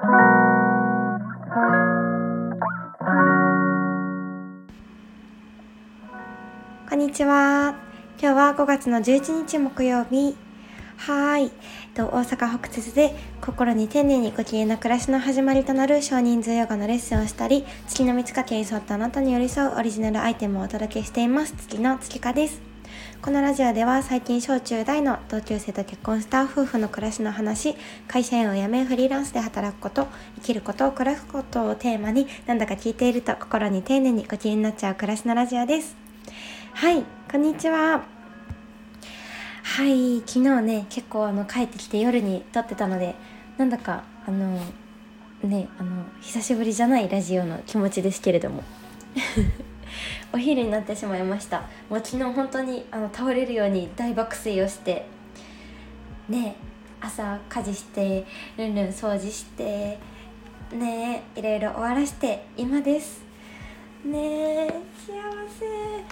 こんにちは。今日は5月の11日木曜日。はい。と大阪北節で心に丁寧にご機嫌な暮らしの始まりとなる少人数ヨガのレッスンをしたり月の満ち欠けに沿ったあなたに寄り添うオリジナルアイテムをお届けしています。月の月花です。このラジオでは最近小中大の同級生と結婚した夫婦の暮らしの話会社員を辞めフリーランスで働くこと生きること暮らすことをテーマになんだか聞いていると心に丁寧にご機嫌になっちゃう暮らしのラジオです。はい。こんにちは。はい。昨日ね結構あの帰ってきて夜に撮ってたのでなんだかあのねあの久しぶりじゃないラジオの気持ちですけれども。お昼になってしまいました。もう昨日本当にあの倒れるように大爆睡をしてね朝家事してルンルン掃除してねいろいろ終わらして今です。ね幸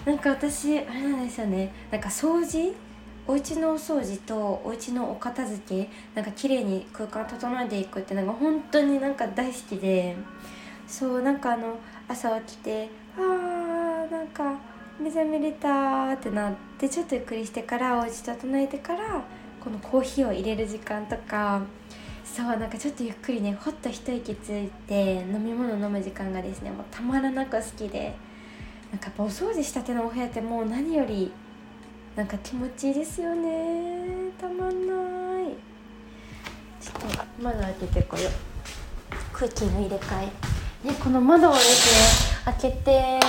せ。なんか私あれなんですよね。なんか掃除？お家のお掃除とお家のお片付けなんか綺麗に空間整えていくってなんか本当になんか大好きでそうなんかあの朝起きてなんか目覚めれたってなってちょっとゆっくりしてからお家整えてからこのコーヒーを入れる時間とかそうなんかちょっとゆっくりねほっと一息ついて飲み物飲む時間がですねもうたまらなく好きでなんかお掃除したてのお部屋ってもう何よりなんか気持ちいいですよねたまんない。ちょっと窓開けてこよう。空気の入れ替え。ねこの窓をですね開けて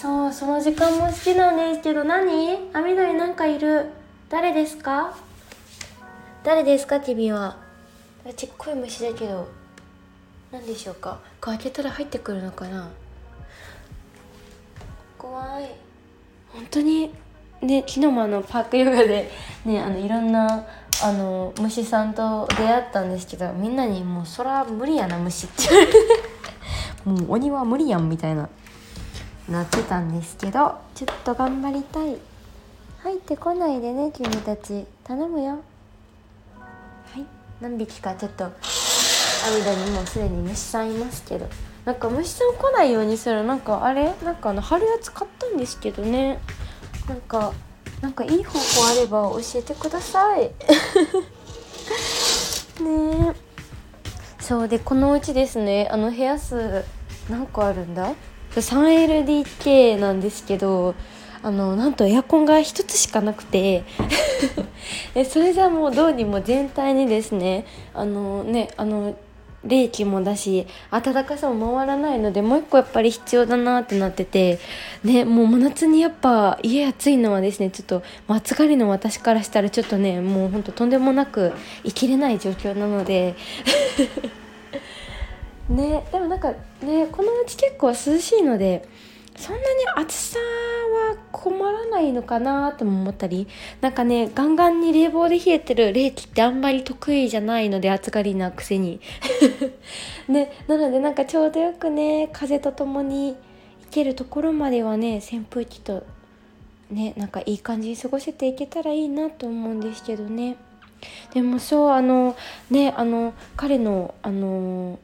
そうその時間も好きなんですけど何？あ緑なんかいる。誰ですか？誰ですか？君は。ちっこい虫だけど。何でしょうか？開けたら入ってくるのかな？怖い。本当に？ね昨日もあのパークヨガでねあのいろんなあの虫さんと出会ったんですけどみんなにもうそら無理やな虫って言われて。もう鬼は無理やんみたいななってたんですけどちょっと頑張りたい。入ってこないでね君たち。頼むよ。はい。何匹かちょっと網戸にもうすでに虫さんいますけど。なんか虫さん来ないようにする。なんかあれ？なんかあの貼るやつ買ったんですけどね。なんかなんかいい方法あれば教えてください。ねそうでこのうちですね。あの部屋数何個あるんだ？3LDK なんですけどあのなんとエアコンが1つしかなくて それじゃもうどうにも全体にですねあのねあの冷気もだし暖かさも回らないのでもう一個やっぱり必要だなってなっててねもう真夏にやっぱ家暑いのはですねちょっと暑がりの私からしたらちょっとねもうほんととんでもなく生きれない状況なので ねでもなんかねこのうち結構涼しいのでそんなに暑さは困らないのかなとも思ったりなんかねガンガンに冷房で冷えてる冷気ってあんまり得意じゃないので暑がりなくせに。ねなのでなんかちょうどよくね風とともに行けるところまではね扇風機とねなんかいい感じに過ごせていけたらいいなと思うんですけどね。でもそうあのねあの彼のあの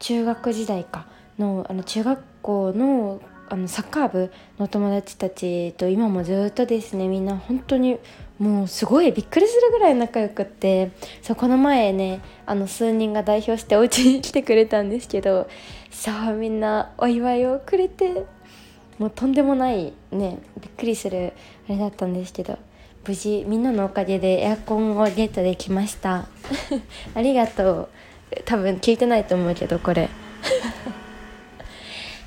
中学時代かのあの中学校のあのサッカー部の友達たちと今もずっとですねみんな本当にもうすごいびっくりするぐらい仲良くってそうこの前ねあの数人が代表してお家に来てくれたんですけどそうみんなお祝いをくれてもうとんでもないねびっくりするあれだったんですけど無事みんなのおかげでエアコンをゲットできました。ありがとう。多分聞いてないと思うけどこれ。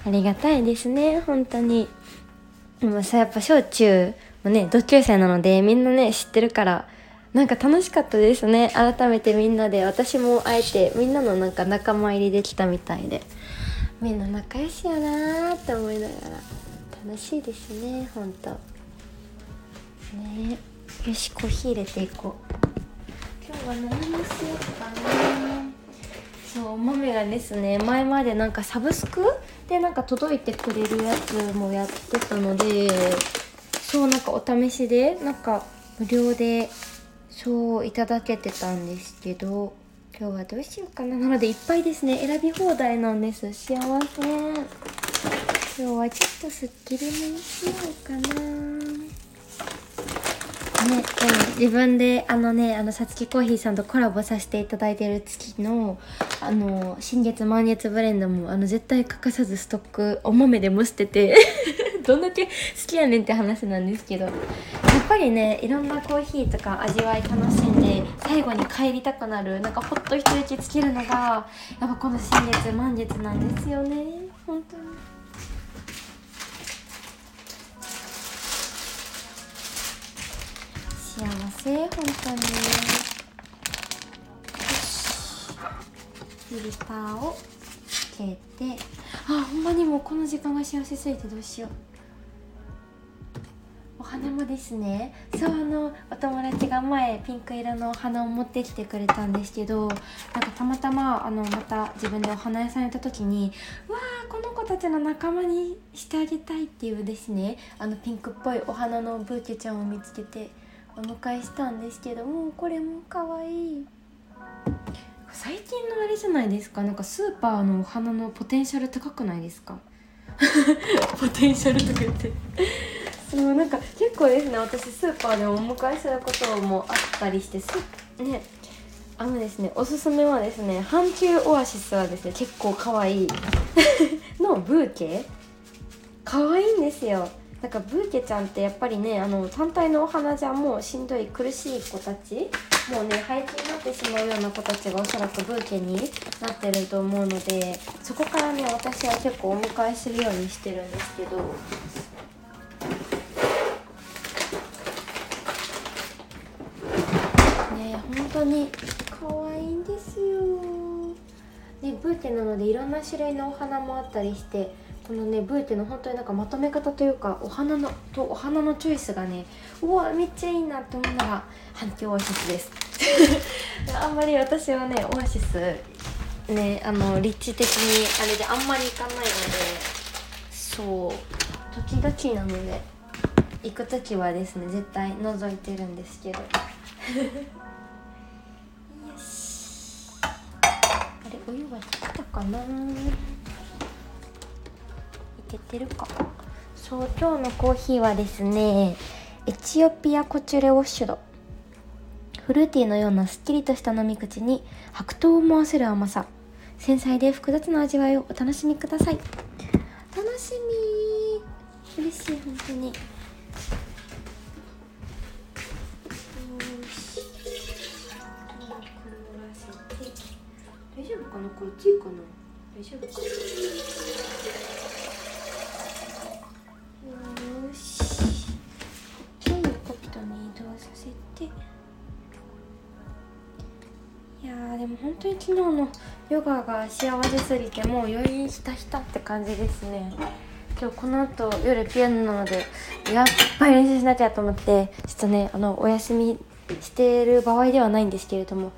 ありがたいですね本当に。でもさやっぱ小中もね同級生なのでみんなね知ってるからなんか楽しかったですね。改めてみんなで。私もあえてみんなのなんか仲間入りできたみたいで。みんな仲良しやなーって思いながら。楽しいですねほんとね。よしコーヒー入れていこう。今日は何にしようかなそう豆がですね前までなんかサブスクでなんか届いてくれるやつもやってたのでそうなんかお試しでなんか無料でそういただけてたんですけど今日はどうしようかな。なのでいっぱいですね。選び放題なんです。幸せ。今日はちょっとすっきりめにしようかな。ね、でも自分であのねあのさつきコーヒーさんとコラボさせていただいてる月のあの新月満月ブレンドもあの絶対欠かさずストックお豆でも捨てて どんだけ好きやねんって話なんですけどやっぱりねいろんなコーヒーとか味わい楽しんで最後に帰りたくなるなんかほっと一息つけるのがやっぱこの新月満月なんですよね本当に。幸せ本当に。フィルターをつけて。あほんまにもうこの時間が幸せすぎてどうしよう。お花もですね。そうあのお友達が前ピンク色のお花を持ってきてくれたんですけどなんかたまたまあのまた自分でお花屋さん行った時にわあこの子たちの仲間にしてあげたいっていうですねあのピンクっぽいお花のブーケちゃんを見つけてお迎えしたんですけどもこれも可愛い。最近のあれじゃないですか？なんかスーパーのお花のポテンシャル高くないですか？ポテンシャルとか言って。そうなんか結構ですね。私スーパーでお迎えすることもあったりしてすね。あのですねおすすめはですね阪急オアシスはですね結構可愛い。のブーケ。可愛いんですよなんかブーケちゃんってやっぱりねあの単体のお花じゃもうしんどい苦しい子たちもうね廃棄になってしまうような子たちがおそらくブーケになってると思うのでそこからね私は結構お迎えするようにしてるんですけど。ね本当に可愛いんですよ。ねブーケなのでいろんな種類のお花もあったりしてこのねブーケの本当になんかまとめ方というかお花のとお花のチョイスがねうわめっちゃいいなって思うのが反響オアシスです。あんまり私はねオアシスねあの立地的にあれであんまり行かないのでそう時々なので行く時はですね絶対覗いてるんですけど。よし。あれお湯は来たかな？けてるか。そう今日のコーヒーはですねエチオピアコチュレウォッシュド。フルーティーのようなすっきりとした飲み口に白桃を思わせる甘さ。繊細で複雑な味わいをお楽しみください。楽しみ。嬉しい本当に。大丈夫かな？こっちかな？大丈夫かな？いやでも本当に昨日のヨガが幸せすぎてもう余韻ひたひたって感じですね。今日この後夜ピアノなのでやっぱり練習しなきゃと思ってちょっとねあのお休みしてる場合ではないんですけれども。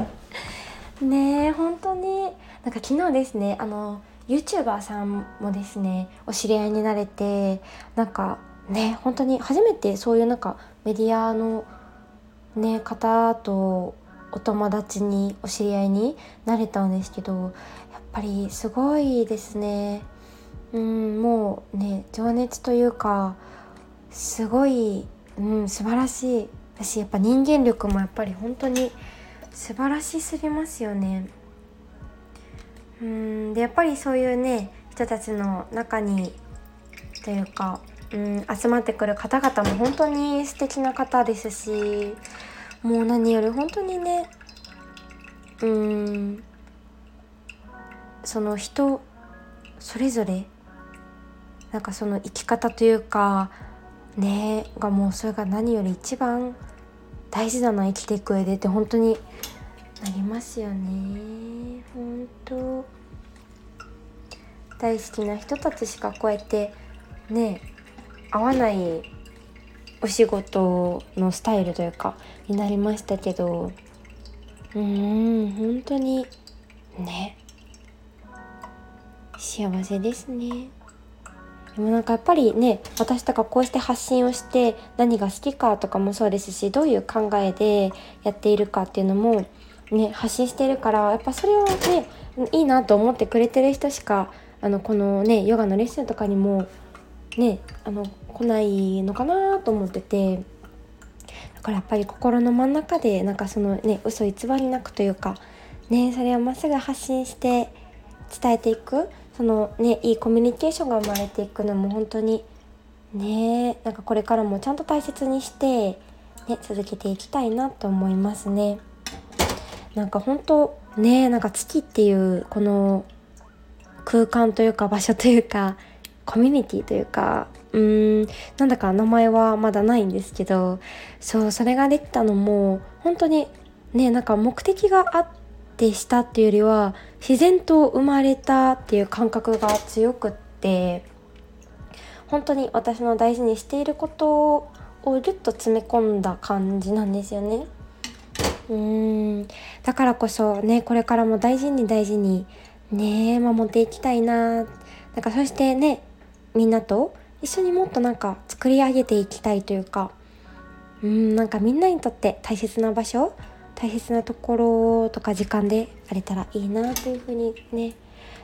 ねえ本当に。なんか昨日ですねあの YouTuber さんもですねお知り合いになれてなんかね本当に初めてそういうなんかメディアのね方とお友達にお知り合いになれたんですけどやっぱりすごいですね。うんもうね情熱というかすごい、うん、素晴らしい。私やっぱ人間力もやっぱり本当に素晴らしすぎますよね。うんでやっぱりそういうね人たちの中にというか、うん、集まってくる方々も本当に素敵な方ですしもう何より本当にねうんその人それぞれなんかその生き方というかねがもうそれが何より一番大事だな生きていく上でって本当になりますよね。本当。大好きな人たちしかこうやってね会わないお仕事のスタイルというかになりましたけどうん本当にね。幸せですね。でもなんかやっぱりね私とかこうして発信をして何が好きかとかもそうですしどういう考えでやっているかっていうのもね発信してるからやっぱそれをねいいなと思ってくれてる人しかあのこのねヨガのレッスンとかにもねあの来ないのかなと思っててだからやっぱり心の真ん中でなんかそのね嘘偽りなくというかねそれをまっすぐ発信して伝えていくそのねいいコミュニケーションが生まれていくのも本当にねなんかこれからもちゃんと大切にして、ね、続けていきたいなと思いますね。なんか本当ねなんか月っていうこの空間というか場所というかコミュニティというかうーんなんだか名前はまだないんですけどそうそれができたのも本当にねなんか目的があってしたっていうよりは自然と生まれたっていう感覚が強くって本当に私の大事にしていることをギュッと詰め込んだ感じなんですよね。うーんだからこそねこれからも大事に大事にね守っていきたいななんかそしてねみんなと一緒にもっとなんか作り上げていきたいというかうんなんかみんなにとって大切な場所大切なところとか時間であれたらいいなというふうにね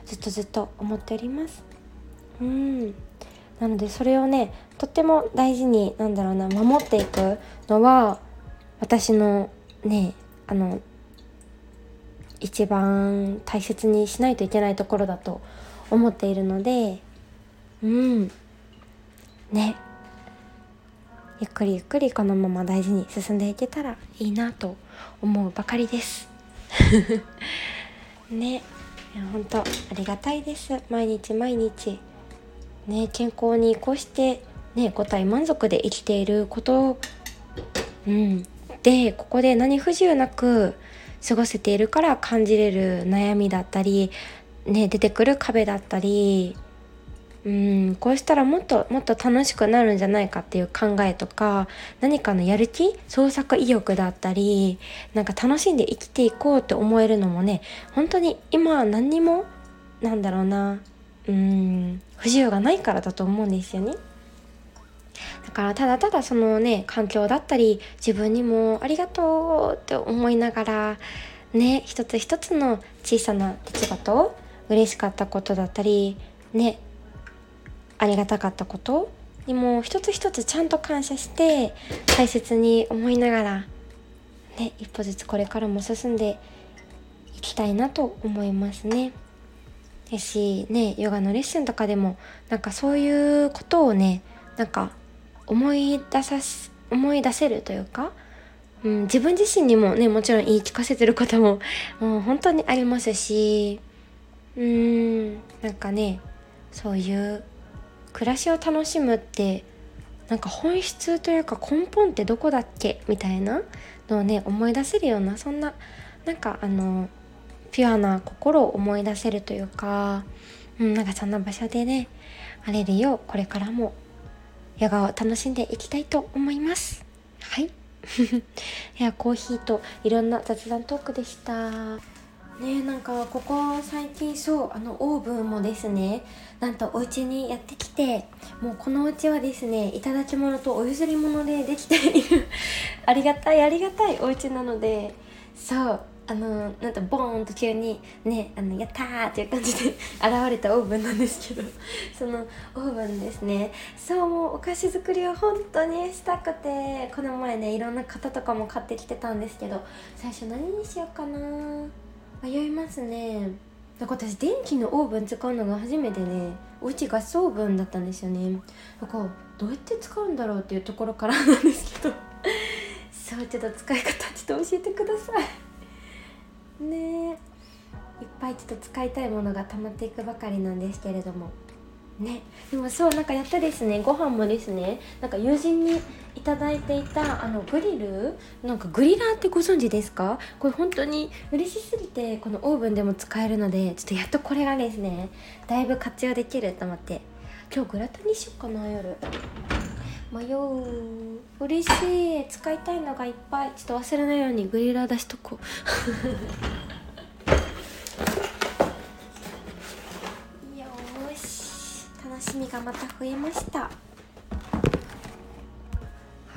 ずっとずっと思っております。うん。なのでそれをねとっても大事になんだろうな守っていくのは私のねあの一番大切にしないといけないところだと思っているのでうん。ね。ゆっくりゆっくりこのまま大事に進んでいけたらいいなと思うばかりです。ね。本当ありがたいです。毎日毎日。ね健康にこうしてね五体満足で生きていること。うん。でここで何不自由なく過ごせているから感じれる悩みだったり、ね、出てくる壁だったりうんこうしたらもっともっと楽しくなるんじゃないかっていう考えとか何かのやる気創作意欲だったりなんか楽しんで生きていこうって思えるのもね本当に今何にもなんだろうなうん不自由がないからだと思うんですよね。だからただただそのね環境だったり自分にもありがとうって思いながらね一つ一つの小さな出来事嬉しかったことだったりねありがたかったことにも一つ一つちゃんと感謝して大切に思いながらね一歩ずつこれからも進んでいきたいなと思いますね。やしねヨガのレッスンとかでもなんかそういうことをねなんか思い出さ思い出せるというか、うん、自分自身にもねもちろん言い聞かせてることも もう本当にありますしうーんなんかねそういう暮らしを楽しむってなんか本質というか根本ってどこだっけ？みたいなのをね思い出せるようなそんななんかあのピュアな心を思い出せるというか、うん、なんかそんな場所でねあれるよ。うこれからもヨガを楽しんでいきたいと思います。はい。いやコーヒーといろんな雑談トークでした。ねなんかここ最近そうあのオーブンもですねなんとお家にやってきてもうこのお家はですねいただき物とお譲り物でできている。ありがたいありがたいお家なので。そうあのなんとボーンと急にねあのやったーっていう感じで 現れたオーブンなんですけど。そのオーブンですね。そうもうお菓子作りは本当にしたくてこの前ねいろんな型とかも買ってきてたんですけど最初何にしようかな迷いますね。だか私電気のオーブン使うのが初めてねおうちガスオーブンだったんですよね。だかどうやって使うんだろうっていうところからなんですけど。そうちょっと使い方ちょっと教えてください。ねいっぱいちょっと使いたいものが溜まっていくばかりなんですけれども。ね。でもそうなんかやったですねご飯もですねなんか友人にいただいていたあのグリル？なんかグリラーってご存知ですか？これ本当に嬉しすぎてこのオーブンでも使えるのでちょっとやっとこれがですねだいぶ活用できると思って。今日グラタンにしようかな夜。迷う嬉しい。使いたいのがいっぱい。ちょっと忘れないようにグリラー出しとこう。しみがまた増えました。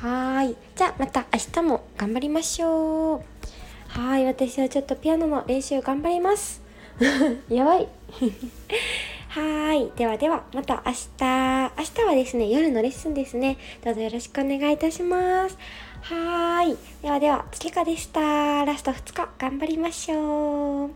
はーい。じゃあまた明日も頑張りましょう。はい。私はちょっとピアノの練習頑張ります。やばい。はーい。ではではまた明日。明日はですね夜のレッスンですね。どうぞよろしくお願いいたします。はい。ではでは月けかでした。ラスト2日頑張りましょう。